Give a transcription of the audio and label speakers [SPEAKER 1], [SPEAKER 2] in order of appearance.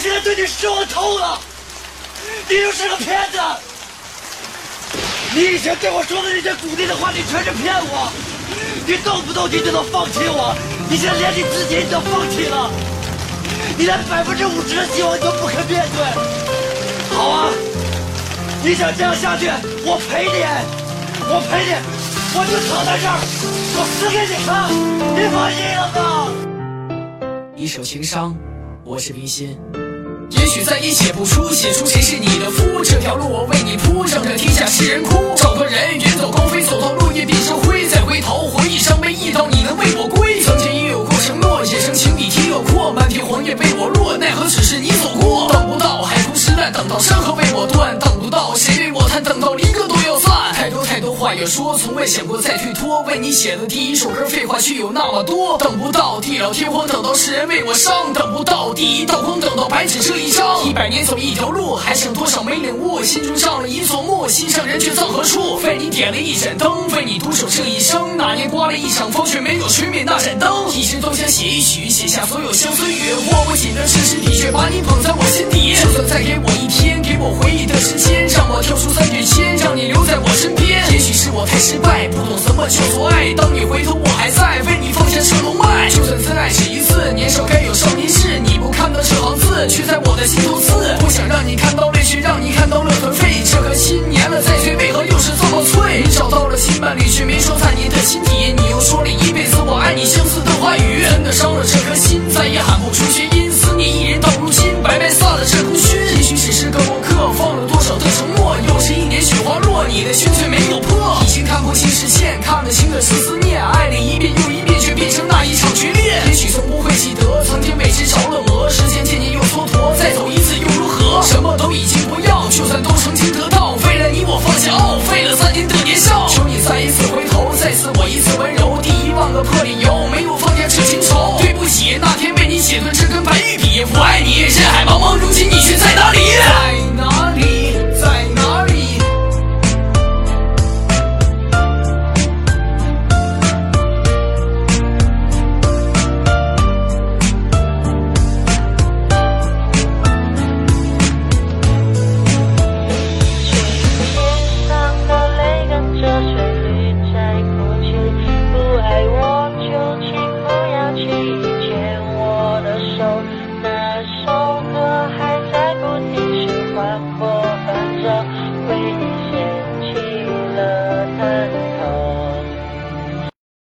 [SPEAKER 1] 现在对你失望透了，你就是个骗子。你以前对我说的那些鼓励的话，你全是骗我。你动不动你就能放弃我，你现在连你自己你都放弃了，你连百分之五十的希望你都不肯面对。好啊，你想这样下去，我陪你，我陪你，我就躺在这儿，我死给你看，你满意了吗？
[SPEAKER 2] 一首情伤，我是冰心。也许再也写不出，写出谁是你的夫。这条路我为你铺，让这天下世人哭。找个人远走高飞，走到落叶变成灰，再回头回忆伤悲，一刀你能为我归。曾经也有过承诺，也曾情比天又阔，漫天黄叶被我落，奈何只是你走过。等不到海枯石烂，等到山河为话要说，从未想过再退脱。为你写的第一首歌，废话却有那么多。等不到地老天荒，等到世人为我伤，等不到第一道光，等到白纸这一张。一百年走一条路，还剩多少没领悟？心中上了一座墓，心上人却葬何处？为你点了一盏灯，为你独守这一生。那年刮了一场风，却没有吹灭那盏灯。一直都想写一曲，写下所有相思雨。握不紧的是身体，却把你捧在我心底。我太失败，不懂什么叫做爱。当你回头，我还在为你放下这龙脉。就算真爱只一次，年少该有少年事。你不看的这行字，却在我的心头刺。不想让你看到泪，却让你看到了颓废。这颗心粘了再碎，为何又是这么脆？你找到了新伴侣，却没说在你的心底。你又说了一辈子我爱你相似的话语，真的伤了这颗心，再也喊不出弦音。思念一人到如今，白白撒了这功勋。也许只是个过客，放了多少的承诺，又是一年雪花落，你的心却没有破。看不清视线，看得清的是思念。爱你一遍又一